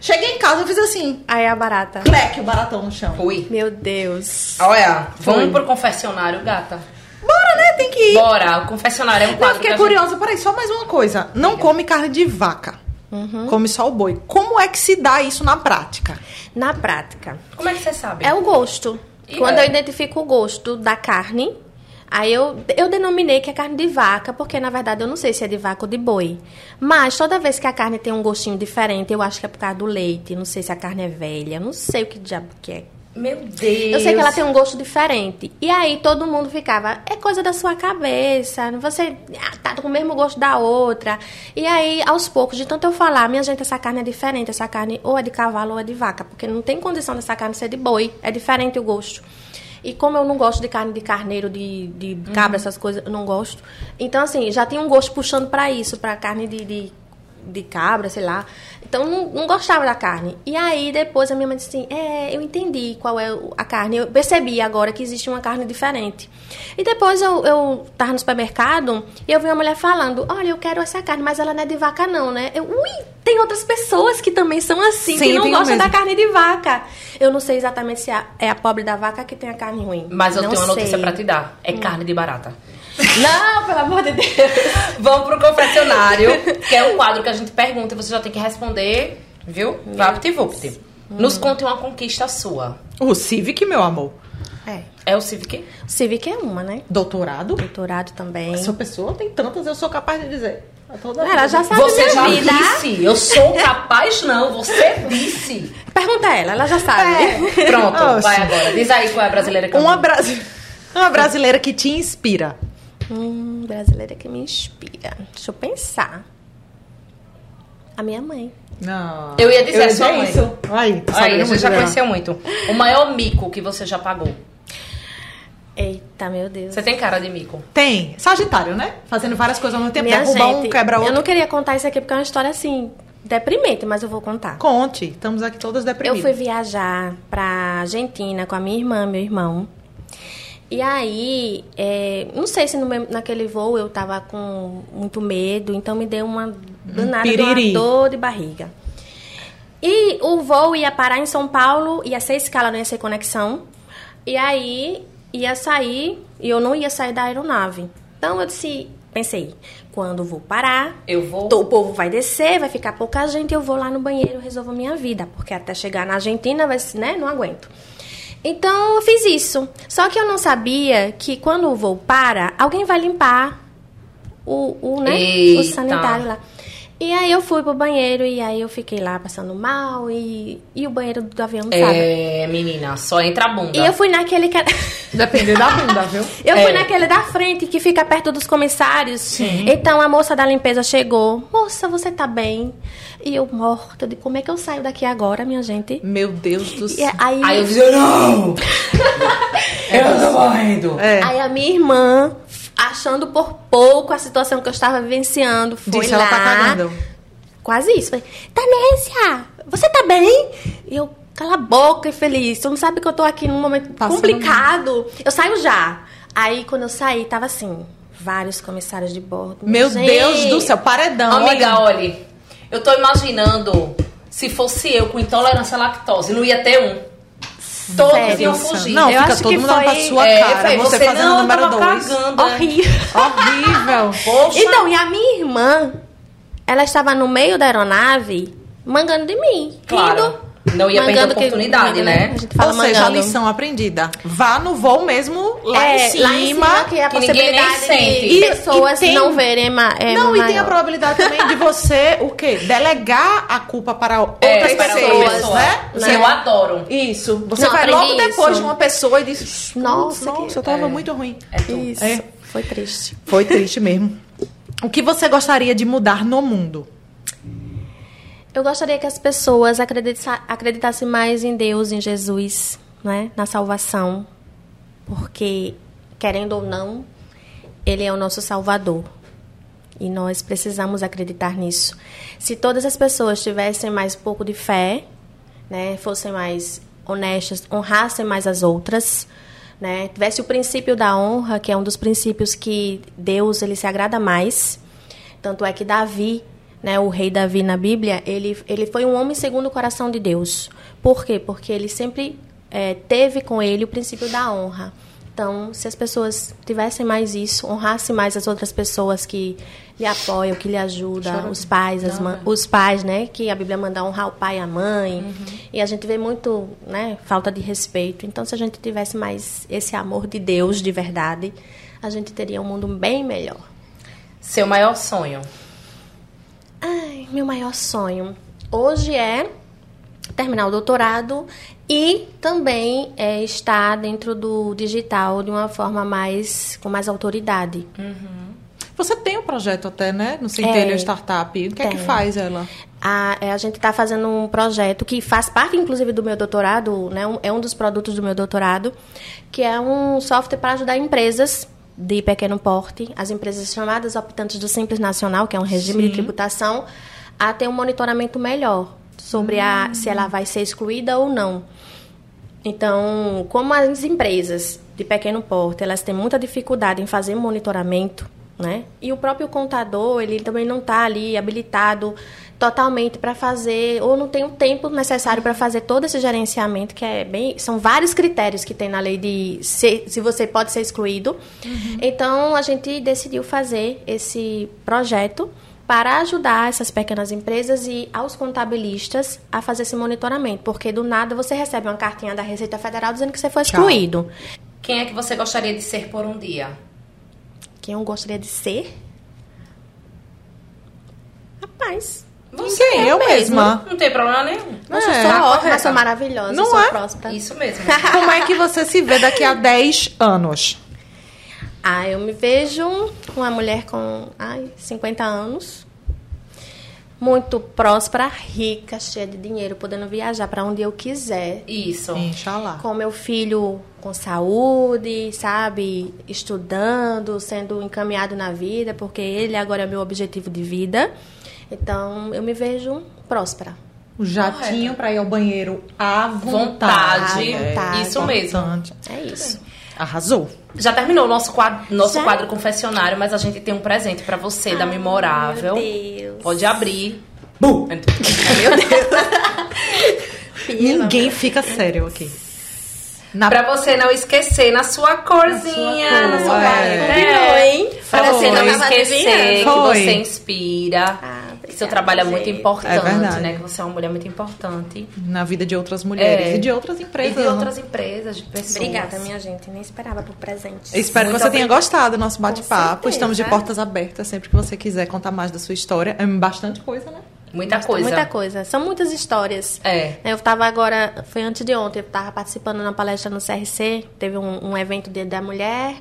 Cheguei em casa, eu fiz assim. Aí a barata. Cleque, o baratão no chão. Fui. Meu Deus. Olha, Foi. vamos pro confessionário, gata. Bora, né? Tem que ir. Bora, o confessionário é um Eu quadro fiquei que a gente- curiosa. Peraí, só mais uma coisa. Não come carne de vaca. Uhum. Come só o boi. Como é que se dá isso na prática? Na prática. Como é que você sabe? É o gosto. E Quando é. eu identifico o gosto da carne, aí eu, eu denominei que é carne de vaca, porque na verdade eu não sei se é de vaca ou de boi. Mas toda vez que a carne tem um gostinho diferente, eu acho que é por causa do leite. Não sei se a carne é velha, não sei o que diabo que é. Meu Deus. Eu sei que ela tem um gosto diferente. E aí todo mundo ficava, é coisa da sua cabeça, você ah, tá com o mesmo gosto da outra. E aí, aos poucos, de tanto eu falar, minha gente, essa carne é diferente, essa carne ou é de cavalo ou é de vaca, porque não tem condição dessa carne ser de boi, é diferente o gosto. E como eu não gosto de carne de carneiro, de, de cabra, essas coisas, eu não gosto. Então, assim, já tem um gosto puxando pra isso, pra carne de, de, de cabra, sei lá. Então, não, não gostava da carne. E aí, depois, a minha mãe disse assim, é, eu entendi qual é a carne. Eu percebi agora que existe uma carne diferente. E depois, eu, eu tava no supermercado e eu vi uma mulher falando, olha, eu quero essa carne, mas ela não é de vaca não, né? Eu, ui, tem outras pessoas que também são assim, Sim, que não gostam da carne de vaca. Eu não sei exatamente se a- é a pobre da vaca que tem a carne ruim. Mas eu Não tenho uma notícia sei. Hum. pra te dar. É carne de barata. Não, pelo amor de Deus. Vamos pro confessionário, que é um quadro que a gente pergunta e você já tem que responder, viu? Vapt-vupt. Nos conte uma conquista sua. O Civic, meu amor. É. É o Civic? Civic é uma, né? Doutorado? Doutorado também. Essa pessoa tem tantas, eu sou capaz de dizer. A Toda Ela já sabe Você minha já vida. disse. Eu sou capaz, não. Você disse. Pergunta a ela, ela já sabe. Pronto, Oxe. vai agora. Diz aí qual é a brasileira que eu Uma brasileira. Uma brasileira que te inspira. Hum, brasileira que me inspira. Deixa eu pensar. A minha mãe. Não. Eu ia dizer a sua mãe. isso. Aí, tá Aí, sabendo você já dela. conheceu muito. O maior mico que você já pagou. Eita, meu Deus. Você tem cara de mico. Tem. Sagitário, né? Fazendo várias coisas ao mesmo tempo. Minha Derruba um, gente, quebra outro. Eu não queria contar isso aqui porque é uma história assim, deprimente, mas eu vou contar. Conte. Estamos aqui todas Eu deprimidas. fui viajar pra Argentina com a minha irmã, meu irmão. E aí, é, não sei se no naquele voo eu tava com muito medo, então me deu uma danada de uma dor de barriga. E o voo ia parar em São Paulo, ia ser escala, não ia ser conexão. E aí ia sair, e eu não ia sair da aeronave. Então eu disse, pensei, quando o voo parar, Eu vou. o povo vai descer, vai ficar pouca gente, eu vou lá no banheiro resolvo a minha vida. Porque até chegar na Argentina, vai, né, não aguento. Então, eu fiz isso. Só que eu não sabia que quando o voo para, alguém vai limpar o, o, né, o sanitário lá. E aí eu fui pro banheiro e aí eu fiquei lá passando mal e, e o banheiro do avião não sabe. É, menina, só entra a bunda. E eu fui naquele que... Depender da bunda, viu? Eu fui É. naquele da frente que fica perto dos comissários. Então a moça da limpeza chegou. Moça, você tá bem? E eu morta de como é que eu saio daqui agora, minha gente? Meu Deus do E céu. aí, Aí eu disse, não! eu tô morrendo. É. aí a minha irmã, achando por pouco a situação que eu estava vivenciando, foi Disse, lá. ela tá cagando. Quase isso. Falei, Tanécia, você tá bem? E eu, cala a boca, infeliz. Tu não sabe que eu tô aqui num momento Passando complicado. Eu saio já. Aí, quando eu saí, tava assim, vários comissários de bordo. Meu Gente, Deus do céu, paredão. Amiga, olha. olha, eu tô imaginando se fosse eu com intolerância à lactose, não ia ter um. Todos Sério? iam fugir. Não, Eu fica acho todo que mundo olhando pra foi- sua É, cara. falei, você, você fazendo não, o número tava dois. cagando. Horrível. Horrível. Poxa. Então, e a minha irmã, ela estava no meio da aeronave, mangando de mim. Claro. Rindo. Não ia perder a Mangando que- oportunidade, né? A gente fala Ou seja, a mangando. lição aprendida. Vá no voo mesmo lá É, em cima. lá em cima, que é a que ninguém nem possibilidade sente. de E- pessoas e tem- não verem ma é, Não, e tem a maior. probabilidade também de você, o quê? Delegar a culpa para outras É, para outra pessoas, pessoa. né? né? Eu adoro. Isso. Você Não, vai logo depois isso. de uma pessoa e diz: Nossa, Nossa, que- eu tava é. muito ruim. É. Isso, É. foi triste. Foi triste mesmo. O que você gostaria de mudar no mundo? Eu gostaria que as pessoas acredita- acreditassem mais em Deus, em Jesus, né? na salvação. Porque, querendo ou não, Ele é o nosso Salvador. E nós precisamos acreditar nisso. Se todas as pessoas tivessem mais pouco de fé, né? fossem mais honestas, honrassem mais as outras, né? tivesse o princípio da honra, que é um dos princípios que Deus ele se agrada mais. Tanto é que Davi, né, o rei Davi na Bíblia, ele, ele foi um homem segundo o coração de Deus. Por quê? Porque ele sempre eh, teve com ele o princípio da honra. Então, se as pessoas tivessem mais isso, honrassem mais as outras pessoas que lhe apoiam, que lhe ajudam, os pais, as mães, os pais, né, que a Bíblia manda honrar o pai e a mãe. E a gente vê muito, né, falta de respeito. Então, se a gente tivesse mais esse amor de Deus de verdade, a gente teria um mundo bem melhor. Seu maior sonho. Meu maior sonho hoje é terminar o doutorado e também é estar dentro do digital de uma forma mais com mais autoridade. Você tem um projeto até, né? No Centelho É. Startup. O que é que Tem. faz ela? A, é, a gente está fazendo um projeto que faz parte, inclusive, do meu doutorado, né? um- é um dos produtos do meu doutorado, que é um software para ajudar empresas de pequeno porte, as empresas chamadas optantes do Simples Nacional, que é um regime Sim. de tributação, a ter um monitoramento melhor sobre a, se ela vai ser excluída ou não. Então, como as empresas de pequeno porte, elas têm muita dificuldade em fazer monitoramento, né? E o próprio contador, ele também não está ali habilitado totalmente para fazer, ou não tem o tempo necessário para fazer todo esse gerenciamento, que é bem, são vários critérios que tem na lei de se, se você pode ser excluído. Então, a gente decidiu fazer esse projeto para ajudar essas pequenas empresas e aos contabilistas a fazer esse monitoramento, porque do nada você recebe uma cartinha da Receita Federal dizendo que você foi Tchau. excluído. Quem é que você gostaria de ser por um dia? Quem eu gostaria de ser? Rapaz. Você Quem? Eu mesma. Não tem problema nenhum. Nossa, É. eu sou Tá ótima, sou maravilhosa, Não sou é? próspera. Isso mesmo. Como é que você se vê daqui a 10 anos? Ah, eu me vejo uma mulher com ai, 50 anos, muito próspera, rica, cheia de dinheiro, podendo viajar para onde eu quiser. Isso. Inxalá. Com meu filho com saúde, sabe? Estudando, sendo encaminhado na vida, porque ele agora é meu objetivo de vida. Então, eu me vejo próspera. O jatinho para ir ao banheiro à Vontade. vontade. À vontade. Isso mesmo. Importante. É isso. Arrasou. Já terminou o nosso quadro, nosso Já? quadro confessionário, mas a gente tem um presente pra você da Ai, memorável. meu Deus. Pode abrir. Bum! Meu Deus. Ninguém fica sério aqui. Na Pra você não esquecer na sua corzinha, Na na sua sua cor, paleta. é. hein? Pra você não esquecer que você inspira. Ah, que seu trabalho é muito importante, É verdade. né? Que você é uma mulher muito importante. na vida de outras mulheres É. e de outras empresas. e de né? outras empresas, de pessoas. Obrigada, minha gente. Nem esperava por presente. Eu espero Muito que você tenha gostado do nosso bate-papo. Estamos de portas abertas sempre que você quiser contar mais da sua história. É bastante coisa, né? Muita coisa. Muita coisa. São muitas histórias. É. Eu estava agora, foi antes de ontem, eu estava participando na palestra no CRC, teve um, um evento de, da mulher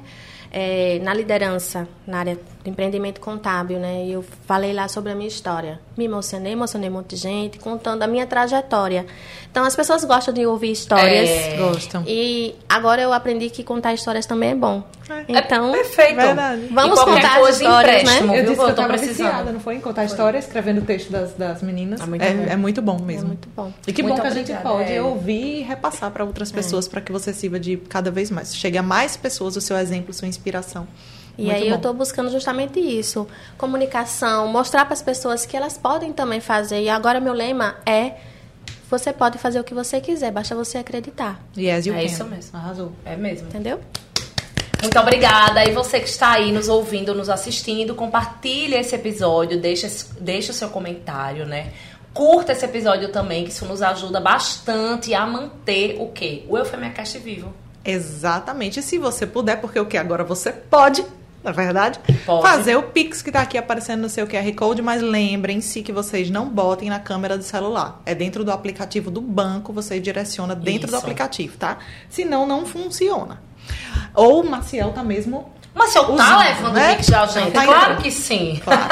é, na liderança, na área de empreendimento contábil, né? E eu falei lá sobre a minha história. Me emocionei, emocionei um monte de gente, contando a minha trajetória. Então, as pessoas gostam de ouvir histórias. É. Gostam. E agora eu aprendi que contar histórias também é bom. Então, é perfeito. Verdade. Vamos contar coisa, histórias, né? Eu disse que eu tô precisando. viciada, não foi? Em contar história, escrevendo o texto das, das meninas. É muito é, bom. é muito bom mesmo. É muito bom. E que Muito bom que a gente pode é. ouvir e repassar para outras pessoas para que você sirva de cada vez mais. Chegue a mais pessoas o seu exemplo, sua inspiração. E Muito aí eu bom. estou buscando justamente isso, comunicação, mostrar para as pessoas que elas podem também fazer. E agora meu lema é você pode fazer o que você quiser, basta você acreditar, Yes, you É can. isso mesmo. Arrasou. É mesmo. entendeu? Muito obrigada. E você que está aí nos ouvindo, nos assistindo, compartilha esse episódio, deixa, deixa o seu comentário, né? Curta esse episódio também, que isso nos ajuda bastante a manter o quê? O Eufemiacast vivo. Exatamente. E se você puder, porque o que agora você pode, na verdade, Pode. fazer o Pix que tá aqui aparecendo no seu QR Code, mas lembrem-se que vocês não botem na câmera do celular. É dentro do aplicativo do banco, você direciona dentro do Isso. aplicativo, tá? Senão não funciona. Ou o Maciel tá mesmo Mas eu tá levando né? o Pix da gente? Tá claro que sim. Claro.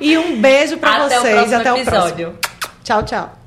E um beijo o vocês. próximo Até o episódio. próximo. Tchau, tchau.